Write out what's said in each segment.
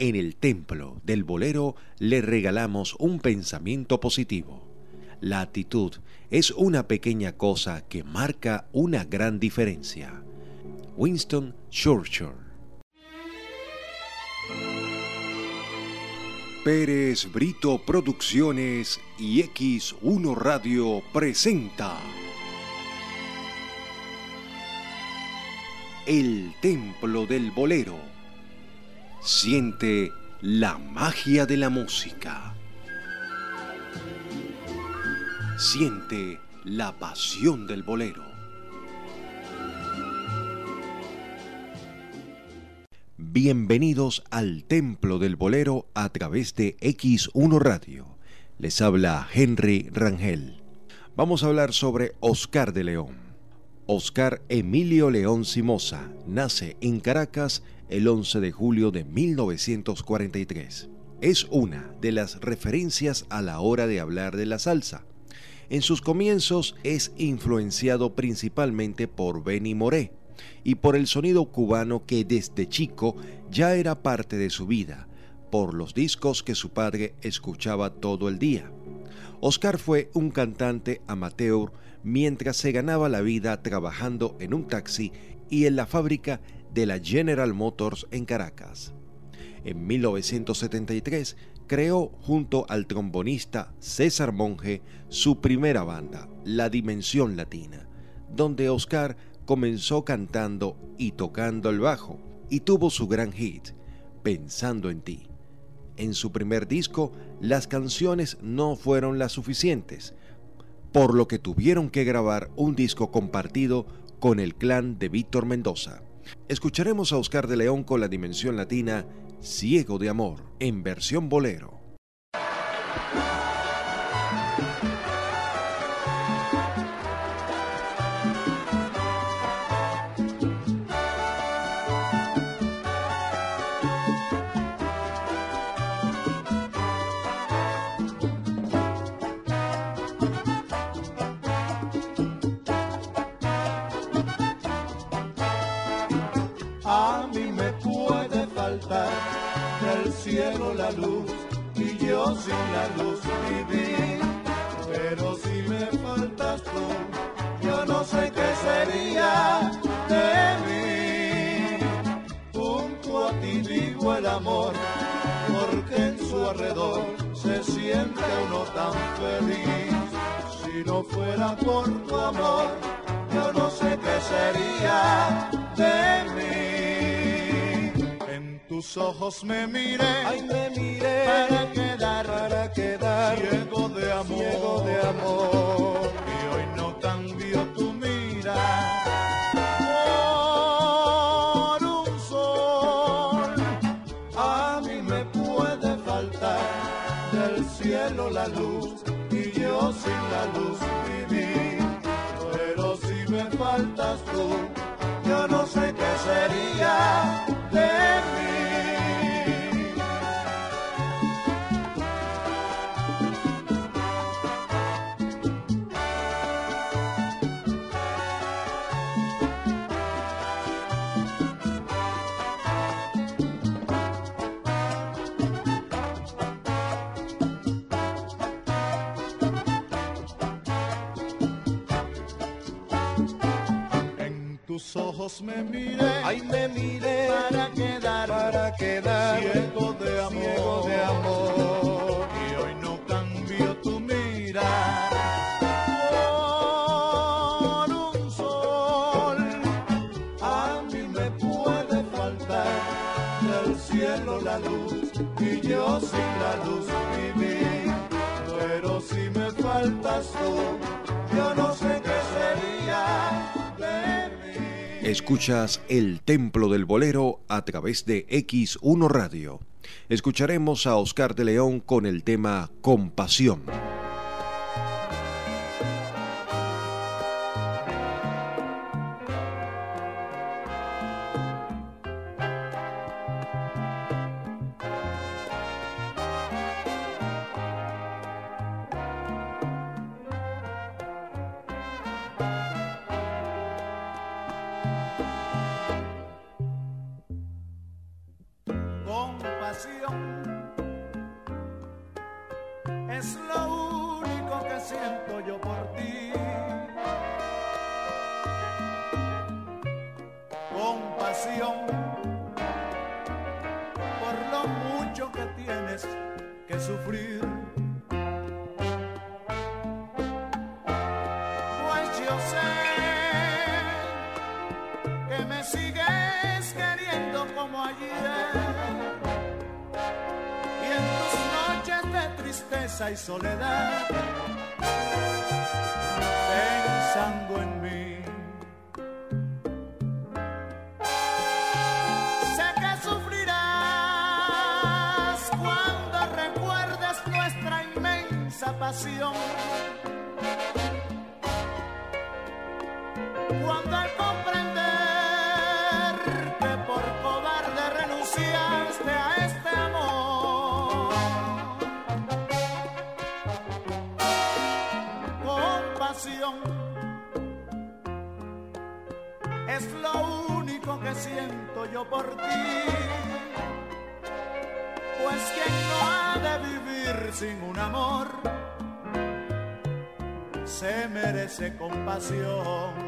En el templo del bolero le regalamos un pensamiento positivo. La actitud es una pequeña cosa que marca una gran diferencia. Winston Churchill Pérez Brito Producciones y X1 Radio presenta El Templo del Bolero. Siente la magia de la música. Siente la pasión del bolero. Bienvenidos al Templo del Bolero a través de X1 Radio. Les habla Henry Rangel. Vamos a hablar sobre Oscar de León. Oscar Emilio León Simosa nace en Caracas el 11 de julio de 1943. Es una de las referencias a la hora de hablar de la salsa. En sus comienzos es influenciado principalmente por Benny Moré y por el sonido cubano que desde chico ya era parte de su vida, por los discos que su padre escuchaba todo el día. Oscar fue un cantante amateur mientras se ganaba la vida trabajando en un taxi y en la fábrica de la General Motors en Caracas. En 1973 creó junto al trombonista César Monge su primera banda, La Dimensión Latina, donde Oscar comenzó cantando y tocando el bajo y tuvo su gran hit, Pensando en ti. En su primer disco, las canciones no fueron las suficientes, por lo que tuvieron que grabar un disco compartido con el clan de Víctor Mendoza. Escucharemos a Oscar de León con la dimensión latina Ciego de Amor, en versión bolero. Ojos me miré, ay me ojos me miré, ay me miré para quedar, para quedar ciego de amor, ciego de amor. Y hoy no cambio tu mirar por un sol. A mí me puede faltar del cielo la luz y yo sin la luz vivir. Pero si me faltas tú, yo no sé qué sería Escuchas El Templo del Bolero a través de X1 Radio. Escucharemos a Oscar de León con el tema Compasión. Pasión. Cuando al comprender que por cobarde renunciaste a este amor, compasión es lo único que siento yo por ti. Pues quien no ha de vivir sin un amor, se merece compasión.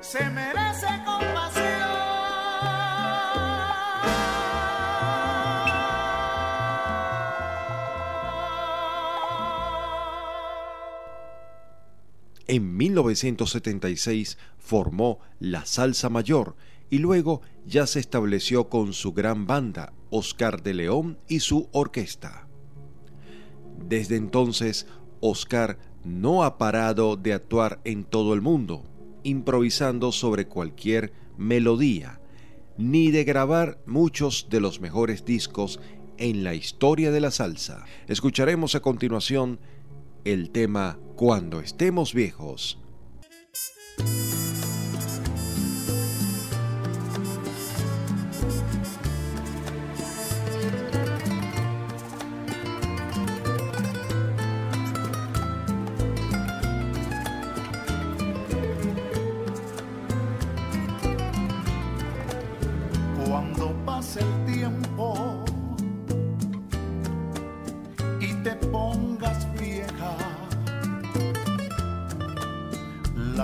Se merece. En 1976 formó la Salsa Mayor y luego ya se estableció con su gran banda, Oscar de León y su orquesta. Desde entonces, Oscar no ha parado de actuar en todo el mundo, improvisando sobre cualquier melodía, ni de grabar muchos de los mejores discos en la historia de la salsa. Escucharemos a continuación el tema Cuando estemos viejos.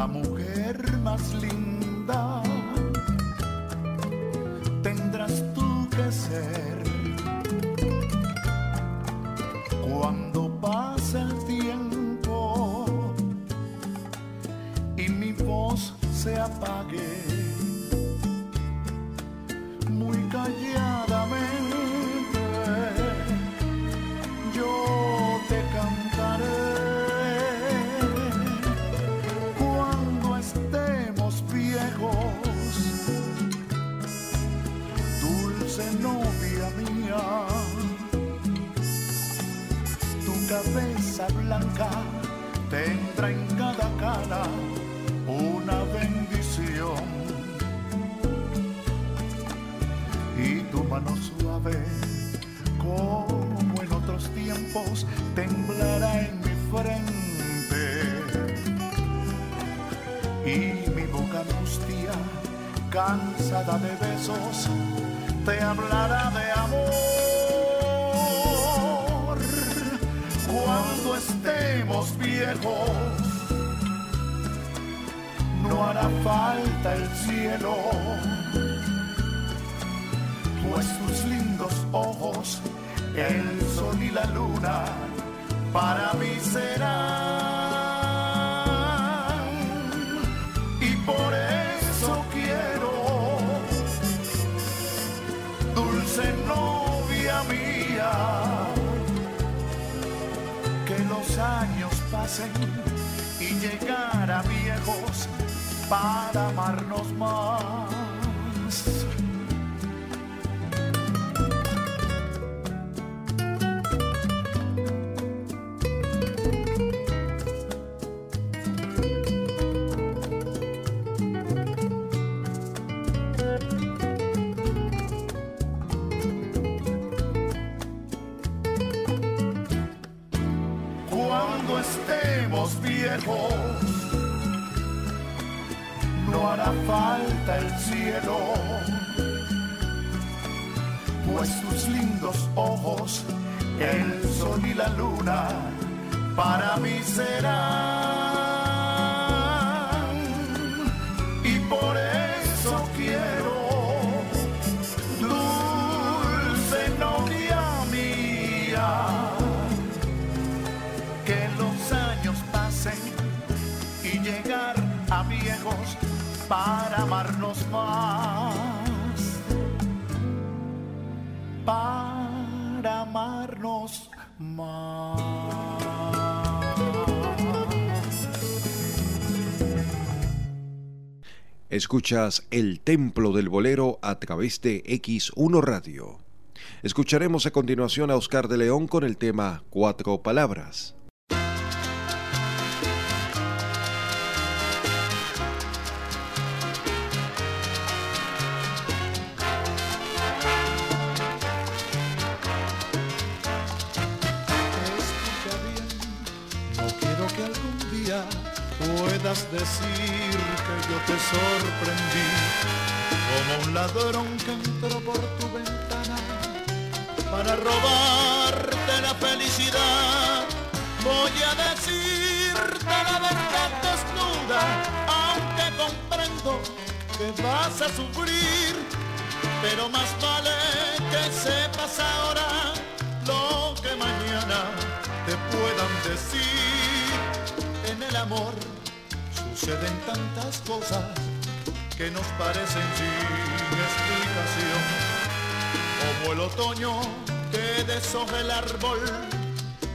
La mujer más linda tendrás tú que ser. Cuando pase el tiempo y mi voz se apague cabeza blanca tendrá en cada cara una bendición y tu mano suave, como en otros tiempos, temblará en mi frente. Y mi boca angustia cansada de besos, te hablará de amor. Estemos viejos, no hará falta el cielo, pues tus lindos ojos, el sol y la luna, para mí serán. Años pasen y llegar a viejos para amarnos más. Para amarnos más. Para amarnos más. Escuchas El Templo del Bolero a través de X1 Radio. Escucharemos a continuación a Oscar de León con el tema Cuatro Palabras. Decir que yo te sorprendí como un ladrón que entró por tu ventana para robarte la felicidad. Voy a decirte la verdad desnuda, aunque comprendo que vas a sufrir, pero más vale que sepas ahora lo que mañana te puedan decir. En el amor suceden tantas cosas que nos parecen sin explicación, como el otoño que deshoja el árbol.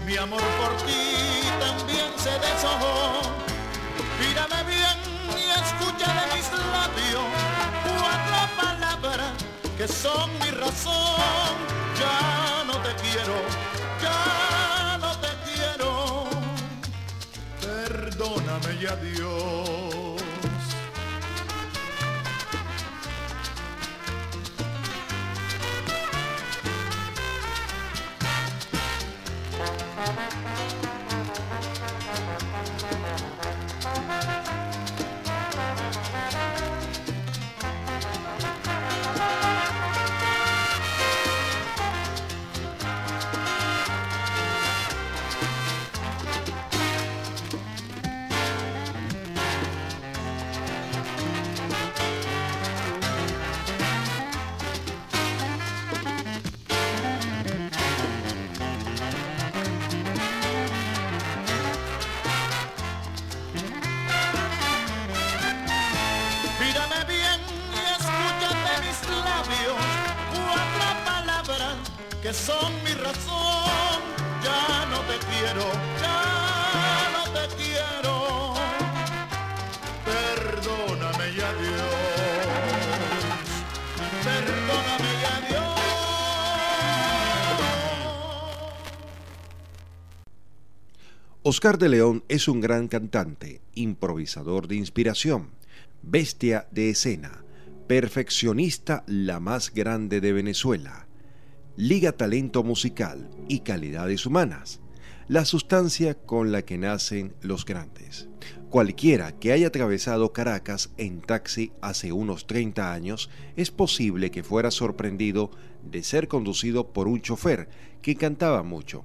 Mi amor por ti también se deshojó. Mírame bien y escucha de mis labios cuatro palabras que son mi razón. Ya no te quiero, y adiós. Oscar de León es un gran cantante, improvisador de inspiración, bestia de escena, perfeccionista la más grande de Venezuela, liga talento musical y calidades humanas, la sustancia con la que nacen los grandes. Cualquiera que haya atravesado Caracas en taxi hace unos 30 años es posible que fuera sorprendido de ser conducido por un chofer que cantaba mucho.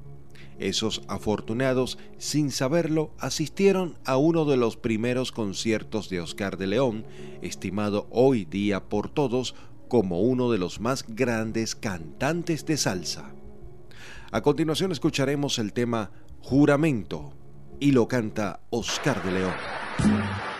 Esos afortunados, sin saberlo, asistieron a uno de los primeros conciertos de Oscar de León, estimado hoy día por todos como uno de los más grandes cantantes de salsa. A continuación escucharemos el tema Juramento y lo canta Oscar de León.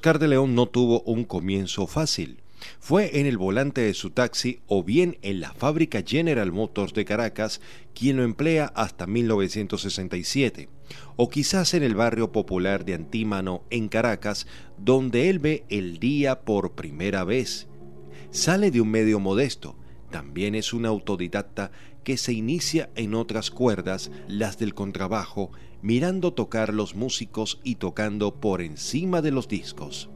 Oscar de León no tuvo un comienzo fácil. Fue en el volante de su taxi o bien en la fábrica General Motors de Caracas quien lo emplea hasta 1967, o quizás en el barrio popular de Antímano en Caracas, donde él ve el día por primera vez. Sale de un medio modesto, también es un autodidacta que se inicia en otras cuerdas, las del contrabajo, mirando tocar los músicos y tocando por encima de los discos.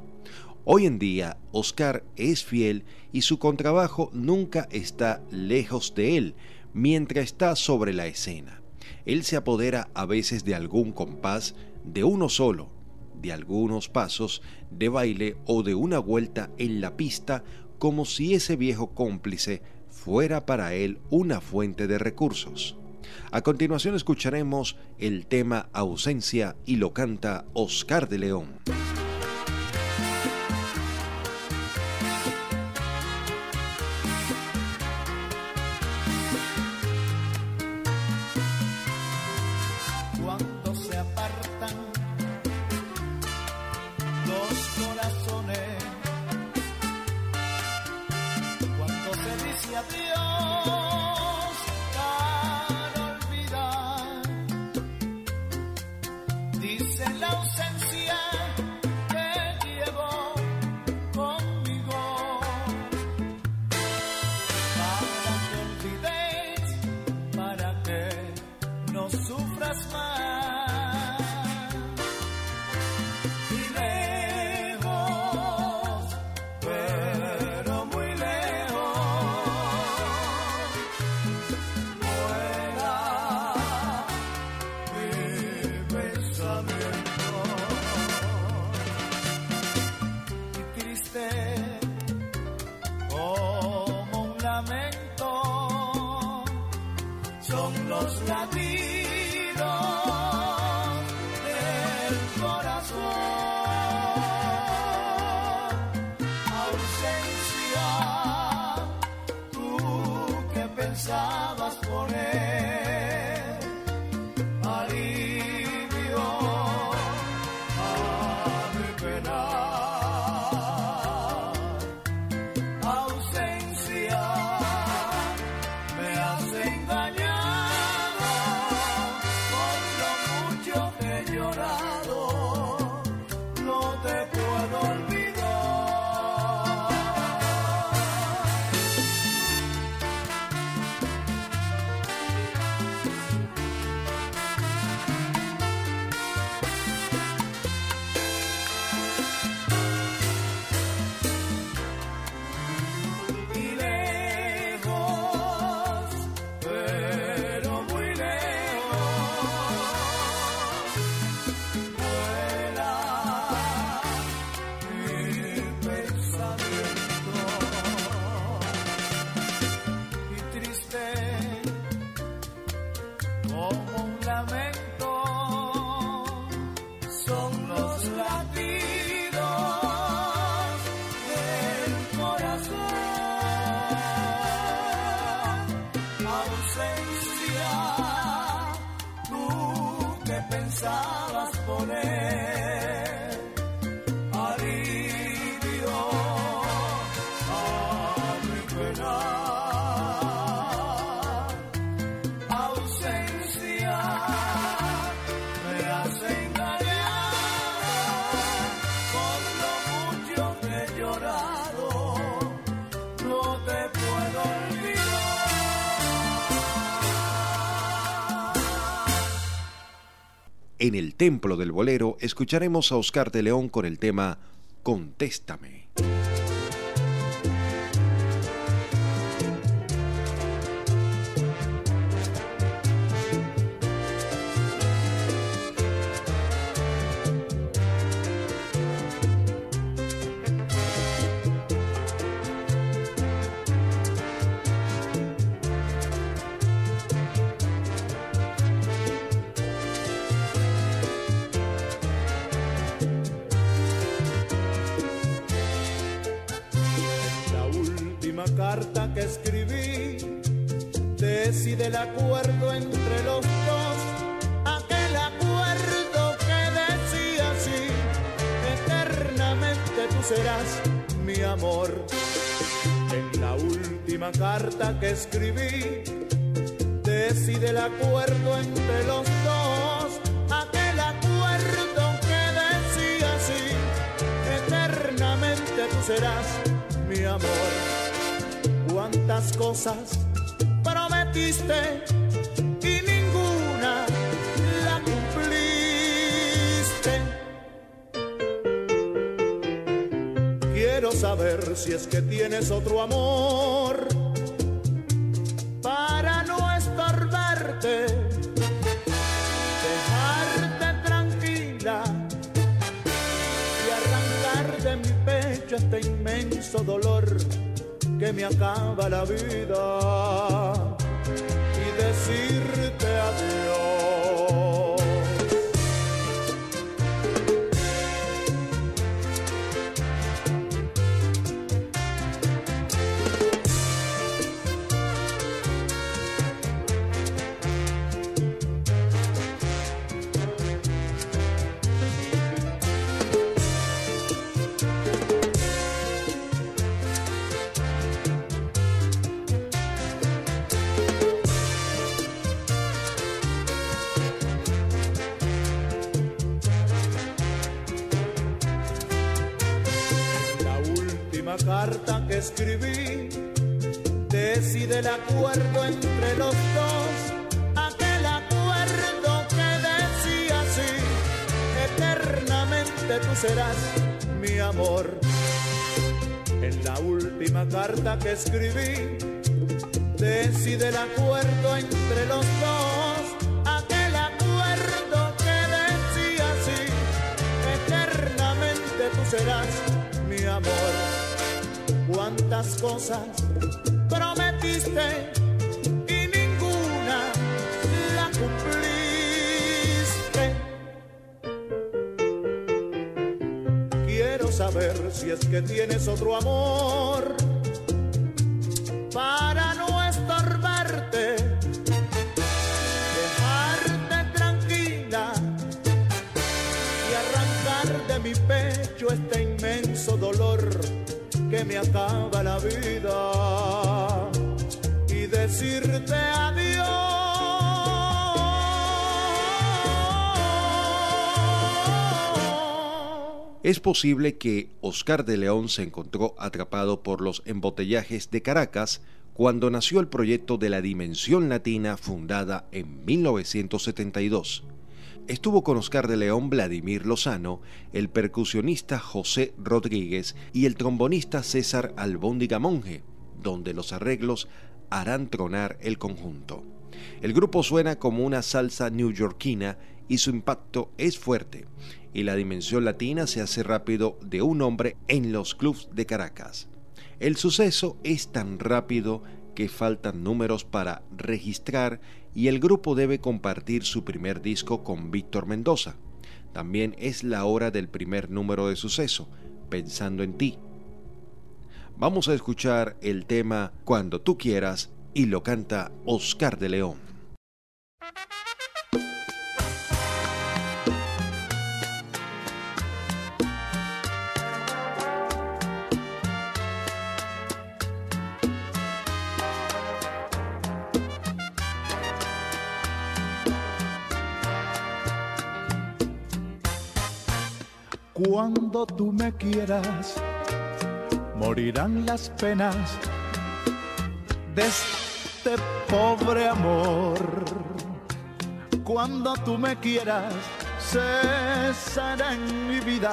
Hoy en día, Oscar es fiel y su contrabajo nunca está lejos de él mientras está sobre la escena. Él se apodera a veces de algún compás, de uno solo, de algunos pasos de baile o de una vuelta en la pista como si ese viejo cómplice fuera para él una fuente de recursos. A continuación escucharemos el tema Ausencia y lo canta Oscar de León. En el Templo del Bolero escucharemos a Oscar de León con el tema Contéstame. Carta que escribí decide el acuerdo entre los dos, aquel acuerdo que decía así, eternamente tú serás mi amor. En la última carta que escribí decide el acuerdo entre los dos, aquel acuerdo que decía así, eternamente tú serás mi amor. Cuántas cosas prometiste y ninguna la cumpliste. Quiero saber si es que tienes otro amor para no estorbarte, dejarte tranquila y arrancar de mi pecho este inmenso dolor que me acaba la vida última carta que escribí. Decide el acuerdo entre los dos, aquel acuerdo que decía así, eternamente tú serás mi amor. En la última carta que escribí decide el acuerdo entre los dos, aquel acuerdo que decía así, eternamente tú serás mi amor. Cuántas cosas prometiste y ninguna la cumpliste. Quiero saber si es que tienes otro amor que me acaba la vida y decirte adiós. Es posible que Oscar de León se encontró atrapado por los embotellajes de Caracas cuando nació el proyecto de la Dimensión Latina fundada en 1972 estuvo con Oscar de León Vladimir Lozano, el percusionista José Rodríguez y el trombonista César Albóndiga Monge, donde los arreglos harán tronar el conjunto. El grupo suena como una salsa newyorkina y su impacto es fuerte, y la dimensión latina se hace rápido de un hombre en los clubs de Caracas. El suceso es tan rápido que faltan números para registrar y el grupo debe compartir su primer disco con Víctor Mendoza. También es la hora del primer número de suceso, Pensando en ti. Vamos a escuchar el tema Cuando tú quieras y lo canta Oscar de León. Cuando tú me quieras, morirán las penas de este pobre amor. Cuando tú me quieras, cesará en mi vida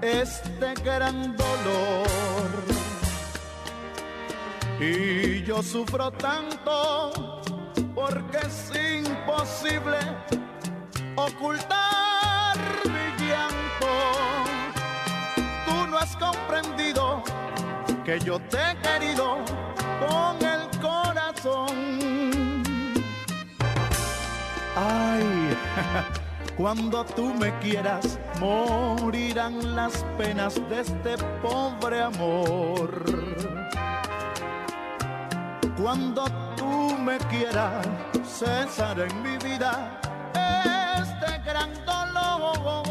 este gran dolor. Y yo sufro tanto porque es imposible ocultar has comprendido que yo te he querido con el corazón. Ay, cuando tú me quieras, morirán las penas de este pobre amor. Cuando tú me quieras, cesará en mi vida este gran dolor.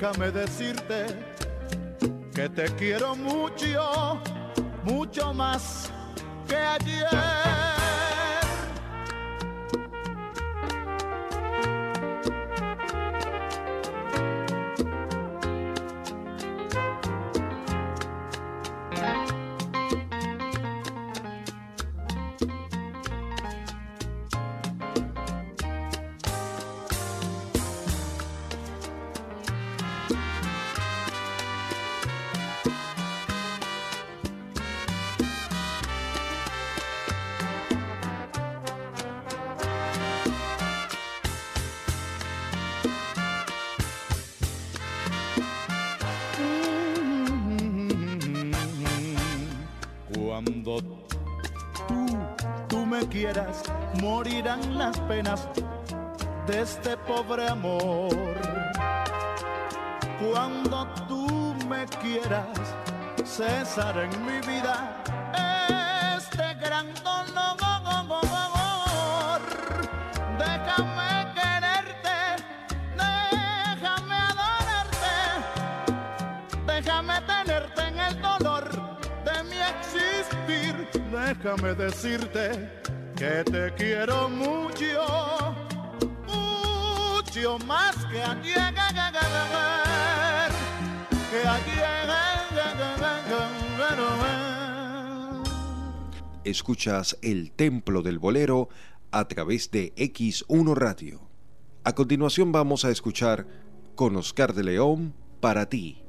Déjame decirte que te quiero mucho, mucho más que ayer. Morirán las penas de este pobre amor. Cuando tú me quieras, cesar en mi vida este gran dolor. Déjame quererte, déjame adorarte, déjame tenerte en el dolor de mi existir, déjame decirte que te quiero mucho, mucho más que ayer, que. Escuchas el templo del bolero a través de X1 Radio. A continuación vamos a escuchar con Oscar de León para ti.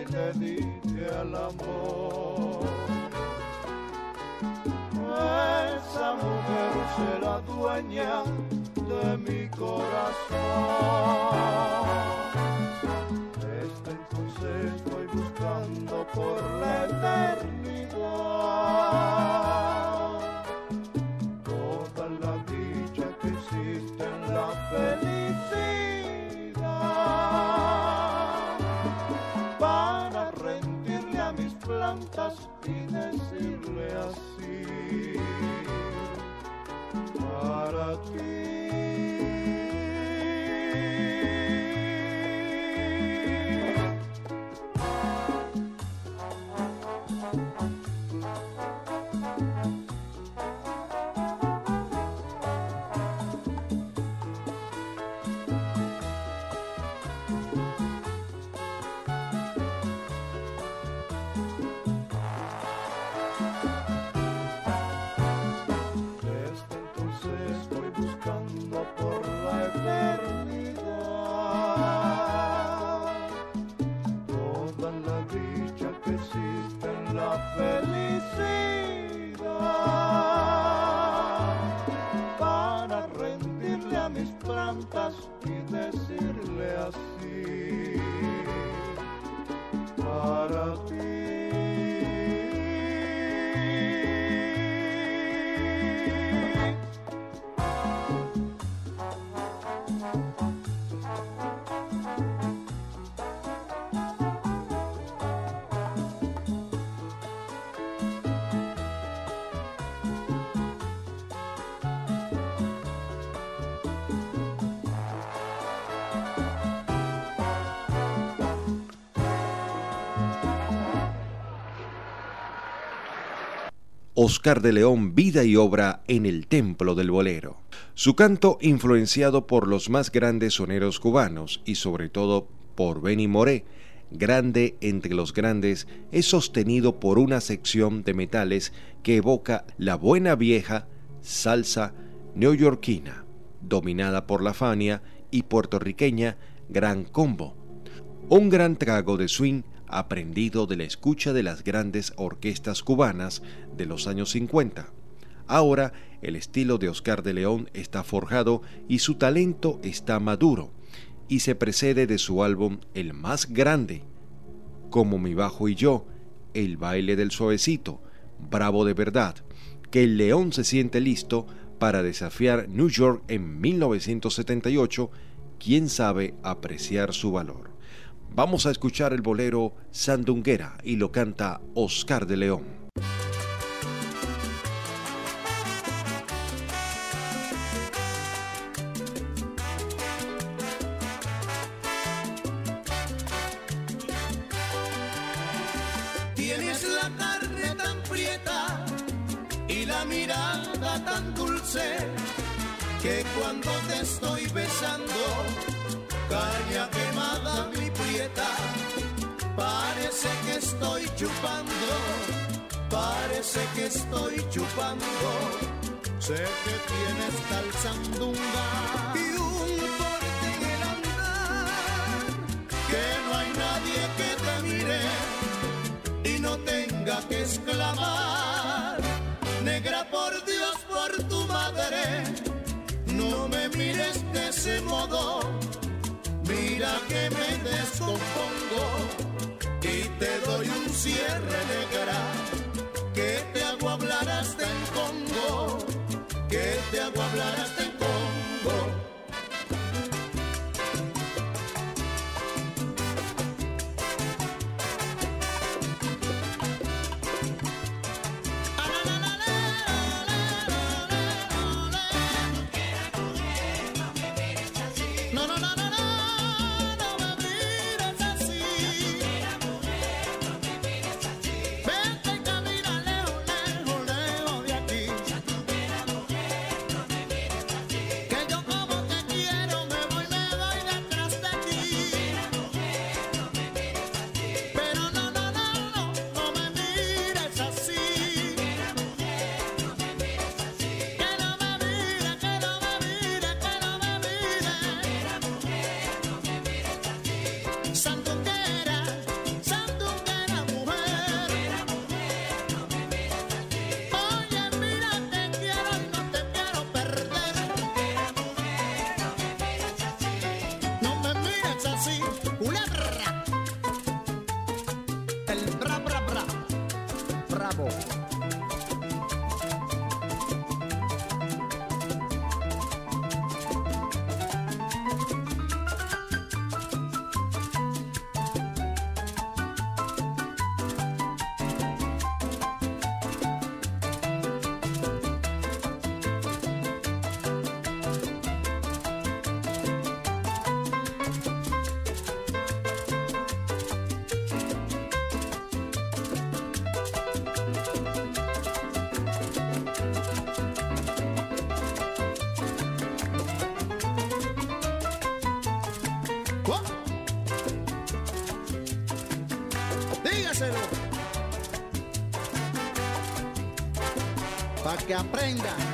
Y le dije al amor. Esa mujer será dueña de mi corazón. Desde entonces voy buscando por la eternidad. Yes. Oscar de León vida y obra en el Templo del Bolero. Su canto, influenciado por los más grandes soneros cubanos y sobre todo por Benny Moré, grande entre los grandes, es sostenido por una sección de metales que evoca la buena vieja salsa neoyorquina, dominada por la Fania y puertorriqueña Gran Combo. Un gran trago de swing aprendido de la escucha de las grandes orquestas cubanas de los años 50. Ahora el estilo de Oscar de León está forjado y su talento está maduro, y se precede de su álbum El más grande, como Mi Bajo y yo, El baile del suavecito, Bravo de verdad, que el León se siente listo para desafiar New York en 1978, quién sabe apreciar su valor. Vamos a escuchar el bolero Sandunguera y lo canta Oscar de León. Parece que estoy chupando. Sé que tienes tal sandunga y un porte en el andar. Que no hay nadie que te mire y no tenga que exclamar. Dígaselo. Para que aprenda.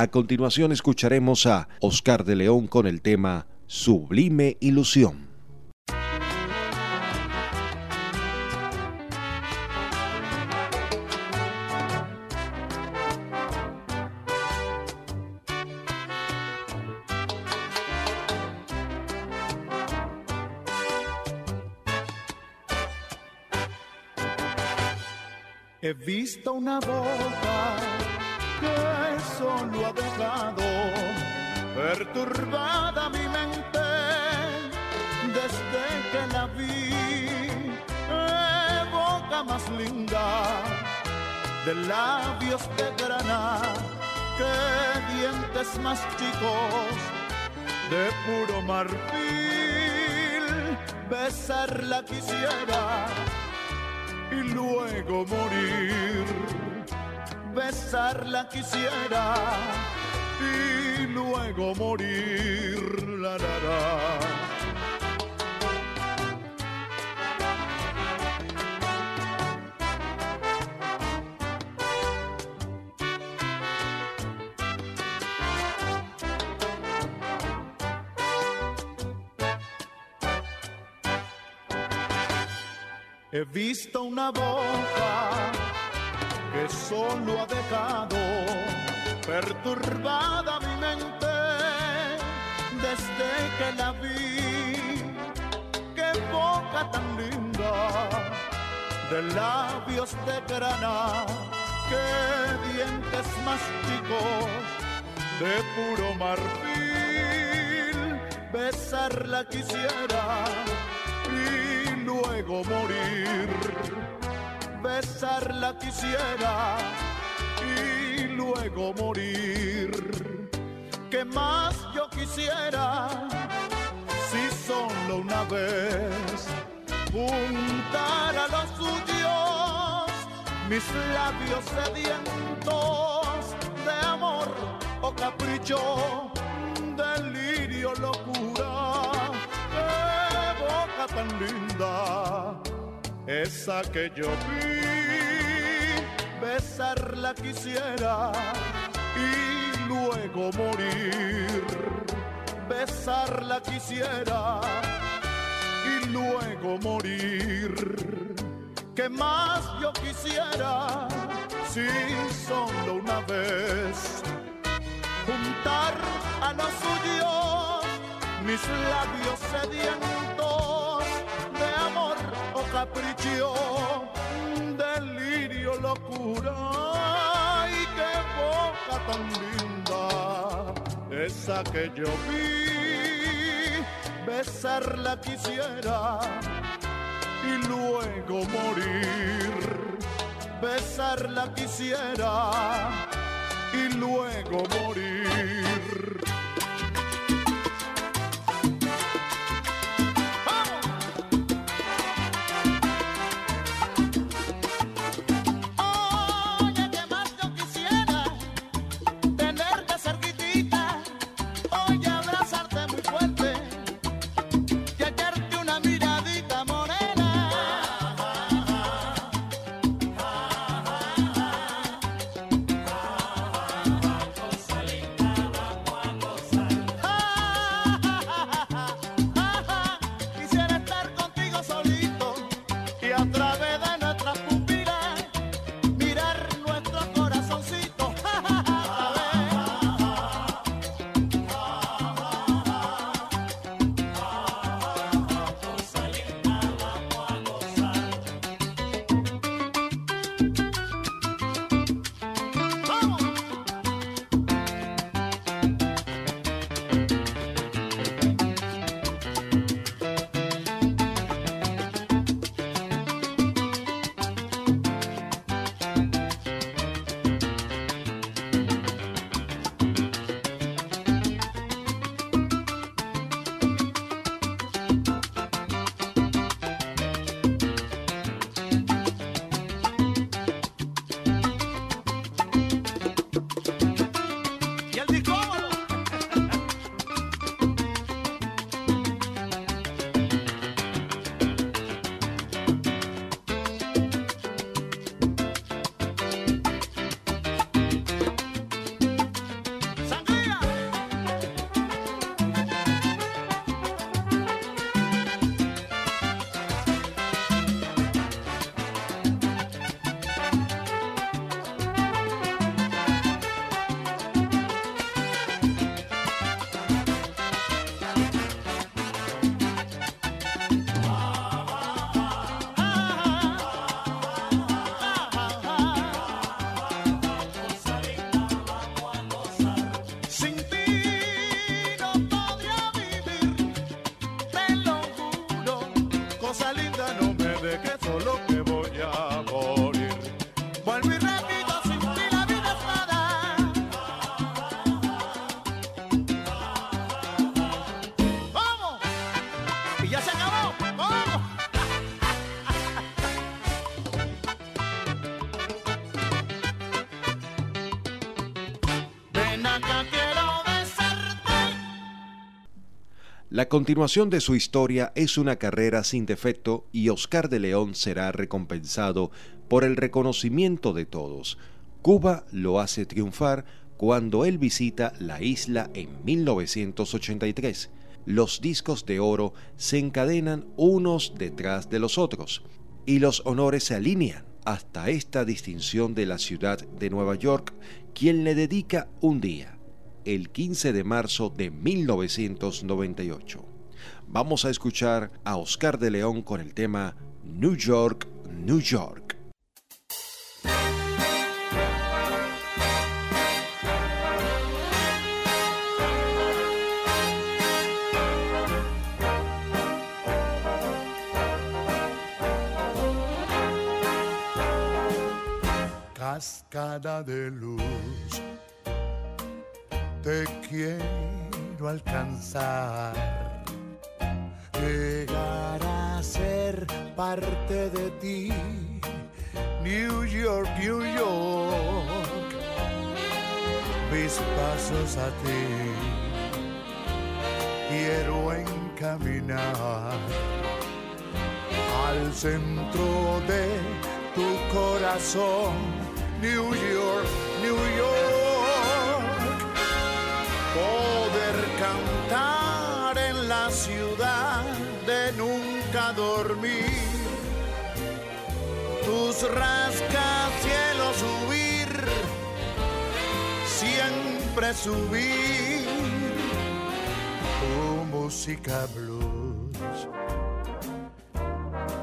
A continuación escucharemos a Oscar de León con el tema Sublime Ilusión. He visto una boca de labios de grana que dientes más chicos de puro marfil. Besarla quisiera y luego morir besarla quisiera y luego morir. He visto una boca que solo ha dejado perturbada mi mente desde que la vi. Qué boca tan linda, de labios de grana, qué dientes más chicos, de puro marfil. Besarla quisiera luego morir besarla quisiera y luego morir. ¿Qué más yo quisiera si solo una vez juntar a los suyos mis labios sedientos de amor o capricho, delirio, locura? ¡Qué boca tan linda! esa que yo vi, besarla quisiera y luego morir. Besarla quisiera y luego morir. ¿Qué más yo quisiera si solo una vez juntar a los suyos mis labios sedientos capricho, delirio, locura. ¡Ay, qué boca tan linda! Esa que yo vi, besarla quisiera y luego morir. Besarla quisiera y luego morir. La continuación de su historia es una carrera sin defecto y Oscar de León será recompensado por el reconocimiento de todos. Cuba lo hace triunfar cuando él visita la isla en 1983. Los discos de oro se encadenan unos detrás de los otros y los honores se alinean hasta esta distinción de la ciudad de Nueva York, quien le dedica un día el 15 de marzo de 1998. Vamos a escuchar a Oscar de León con el tema New York, New York. Cascada de luz te quiero alcanzar. Llegar a ser parte de ti, New York, New York. Mis pasos a ti quiero encaminar al centro de tu corazón, New York, New York nunca dormir. Tus rascacielos subir, siempre subir. Tu música blues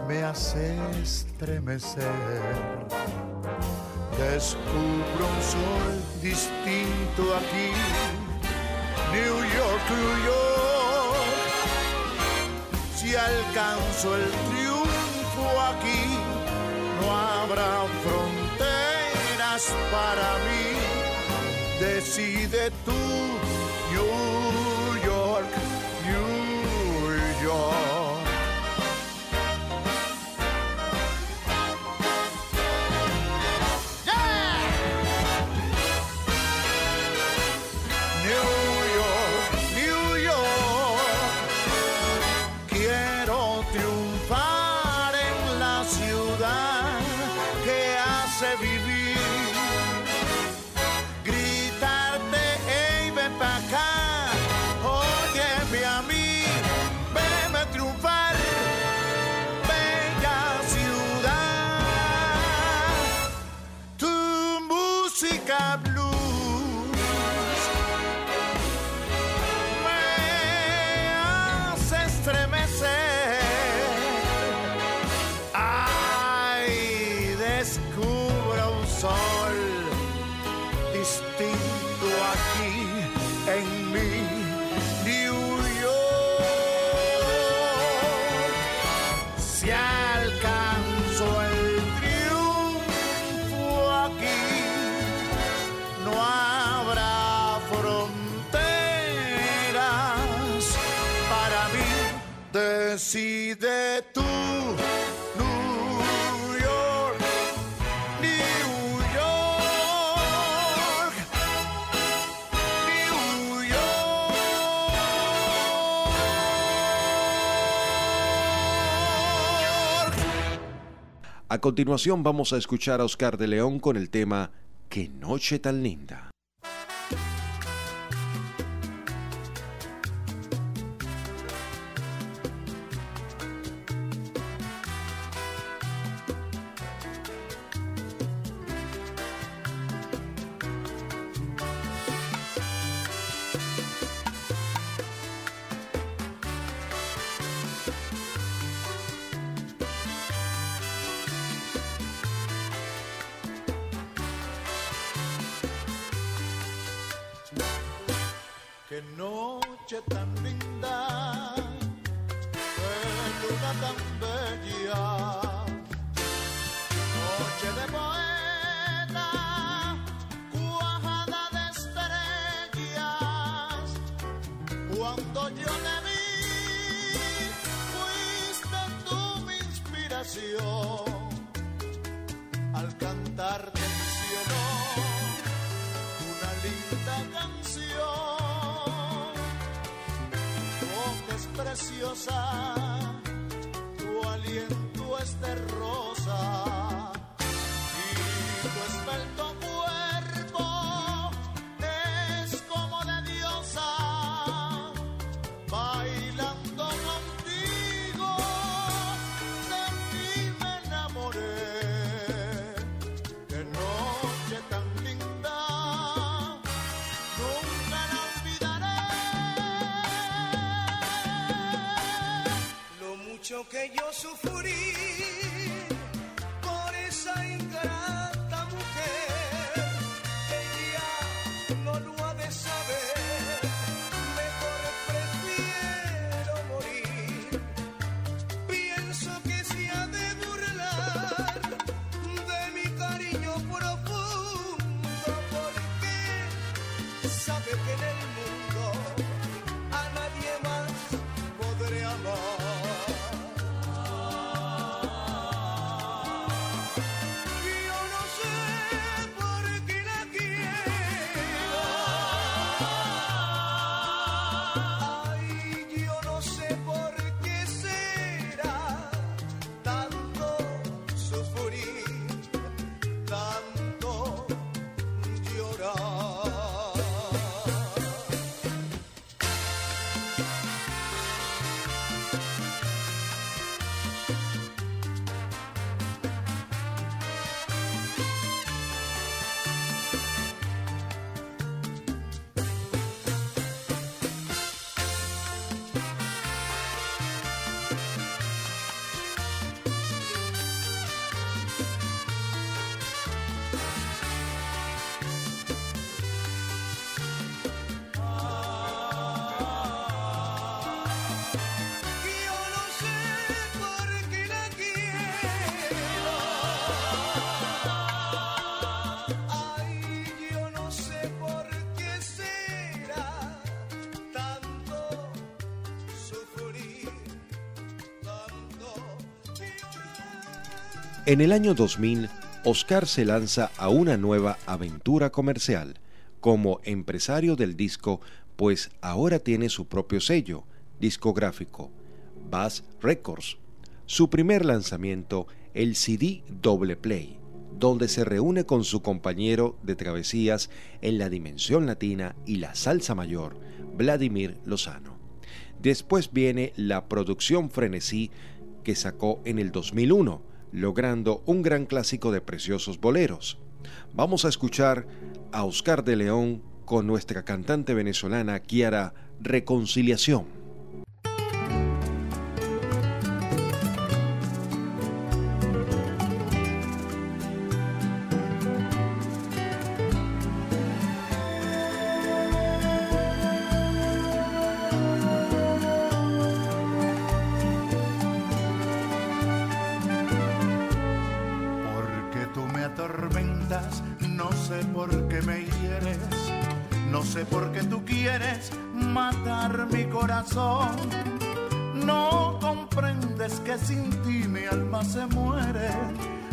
me hace estremecer. Descubro un sol distinto aquí New York, New York. Si alcanzo el triunfo aquí, no habrá fronteras para mí. Decide tú, New York, A continuación vamos a escuchar a Oscar de León con el tema Qué noche tan linda. Lo que yo sufrí En el año 2000, Oscar se lanza a una nueva aventura comercial como empresario del disco, pues ahora tiene su propio sello discográfico, Bass Records. Su primer lanzamiento, el CD Doble Play, donde se reúne con su compañero de travesías en la dimensión latina y la salsa mayor, Vladimir Lozano. Después viene la producción Frenesí que sacó en el 2001, logrando un gran clásico de preciosos boleros. Vamos a escuchar a Oscar de León con nuestra cantante venezolana Kiara Reconciliación. Matar mi corazón. No comprendes que sin ti mi alma se muere.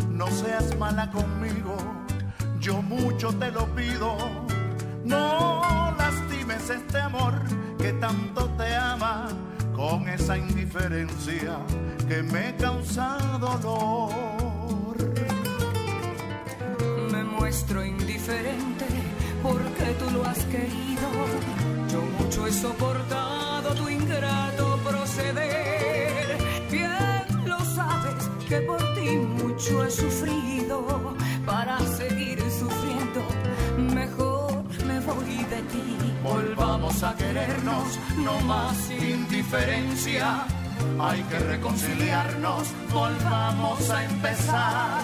No seas mala conmigo, yo mucho te lo pido. No lastimes este amor que tanto te ama con esa indiferencia que me causa dolor. Me muestro indiferente porque tú lo has querido. Yo mucho he soportado tu ingrato proceder. Bien lo sabes que por ti mucho he sufrido. Para seguir sufriendo, mejor me voy de ti. Volvamos a querernos, no más indiferencia. Hay que reconciliarnos, volvamos a empezar.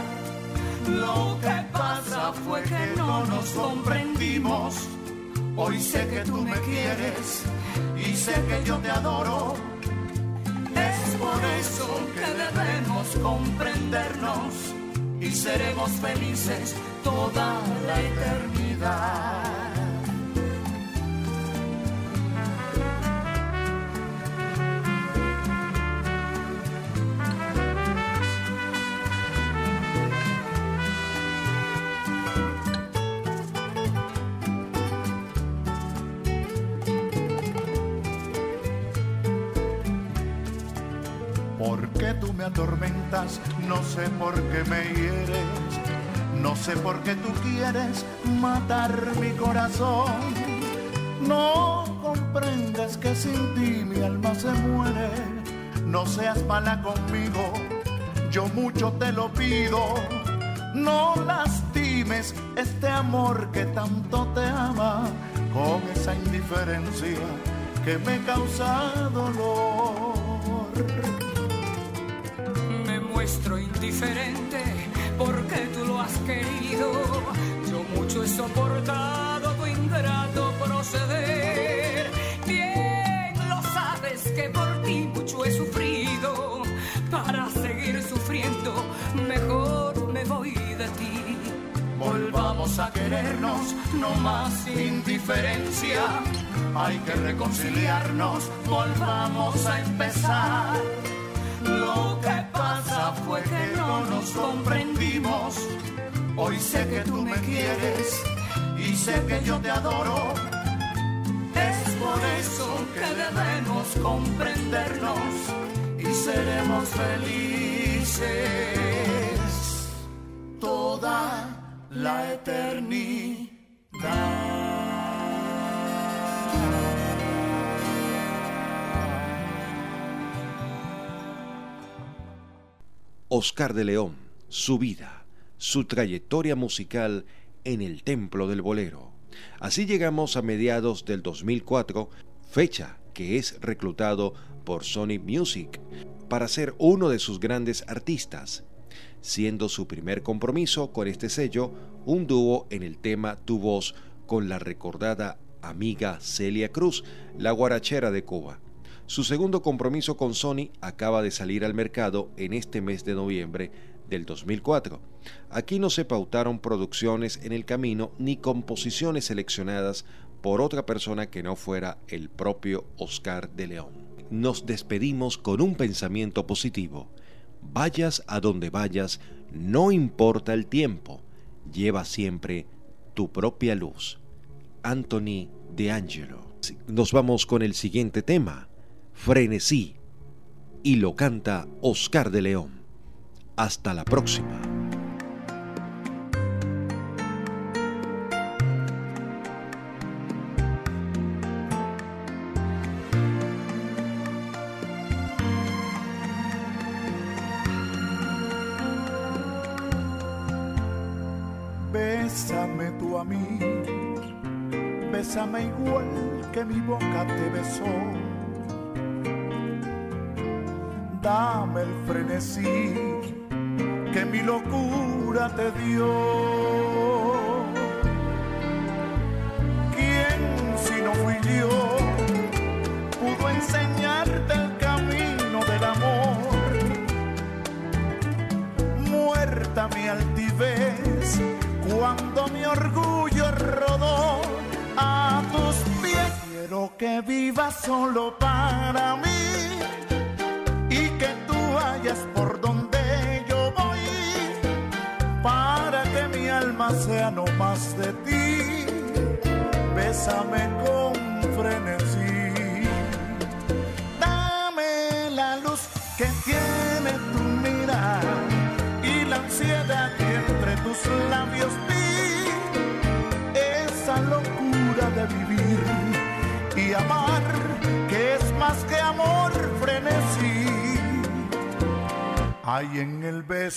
Lo que pasa fue que no nos comprendimos. Hoy sé que tú me quieres y sé que yo te adoro. Es por eso que debemos comprendernos y seremos felices toda la eternidad. Sé por qué me hieres, no sé por qué tú quieres matar mi corazón. No comprendes que sin ti mi alma se muere, no seas mala conmigo, yo mucho te lo pido. No lastimes este amor que tanto te ama con esa indiferencia que me causa dolor. Me muestro indiferente porque tú lo has querido. Yo mucho he soportado tu ingrato proceder. Bien lo sabes que por ti mucho he sufrido. Para seguir sufriendo, mejor me voy de ti. Volvamos a querernos, no más indiferencia hay que reconciliarnos, volvamos a empezar. Lo que pasa fue que no nos comprendimos. Hoy sé que tú me quieres y sé que yo te adoro. Es por eso que debemos comprendernos y seremos felices toda la eternidad. Oscar de León, su vida, su trayectoria musical en el Templo del Bolero. Así llegamos a mediados del 2004, fecha que es reclutado por Sony Music para ser uno de sus grandes artistas, siendo su primer compromiso con este sello un dúo en el tema Tu voz con la recordada amiga Celia Cruz, la guarachera de Cuba. Su segundo compromiso con Sony acaba de salir al mercado en este mes de noviembre del 2004. Aquí no se pautaron producciones en el camino ni composiciones seleccionadas por otra persona que no fuera el propio Oscar de León. Nos despedimos con un pensamiento positivo. Vayas a donde vayas, no importa el tiempo, lleva siempre tu propia luz. Anthony de Angelo. Nos vamos con el siguiente tema Frenesí y lo canta Oscar de León. Hasta la próxima. Te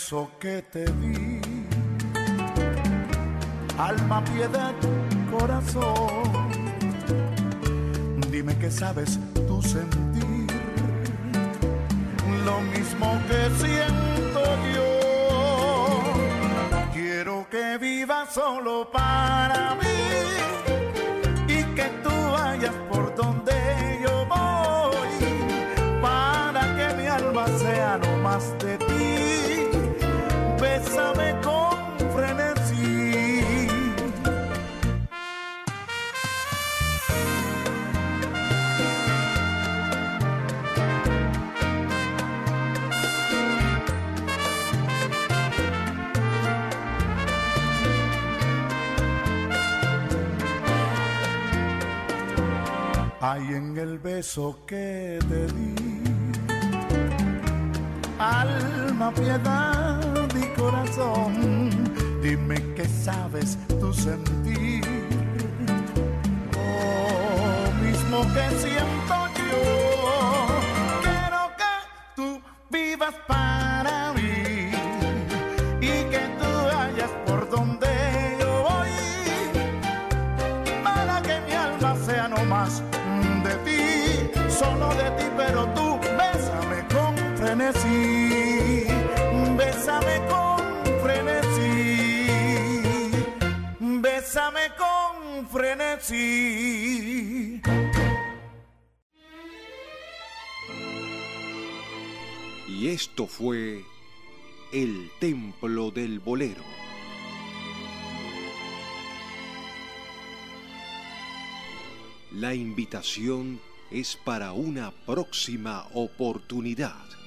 beso que te di. Alma, piedad, corazón, dime que sabes tú sentir lo mismo que siento yo. Quiero que vivas solo para mí Hay en el beso que te di alma, piedad y corazón, dime qué sabes tú sentir. Lo mismo que siento yo, quiero que tú vivas para Y esto fue El Templo del Bolero. La invitación es para una próxima oportunidad.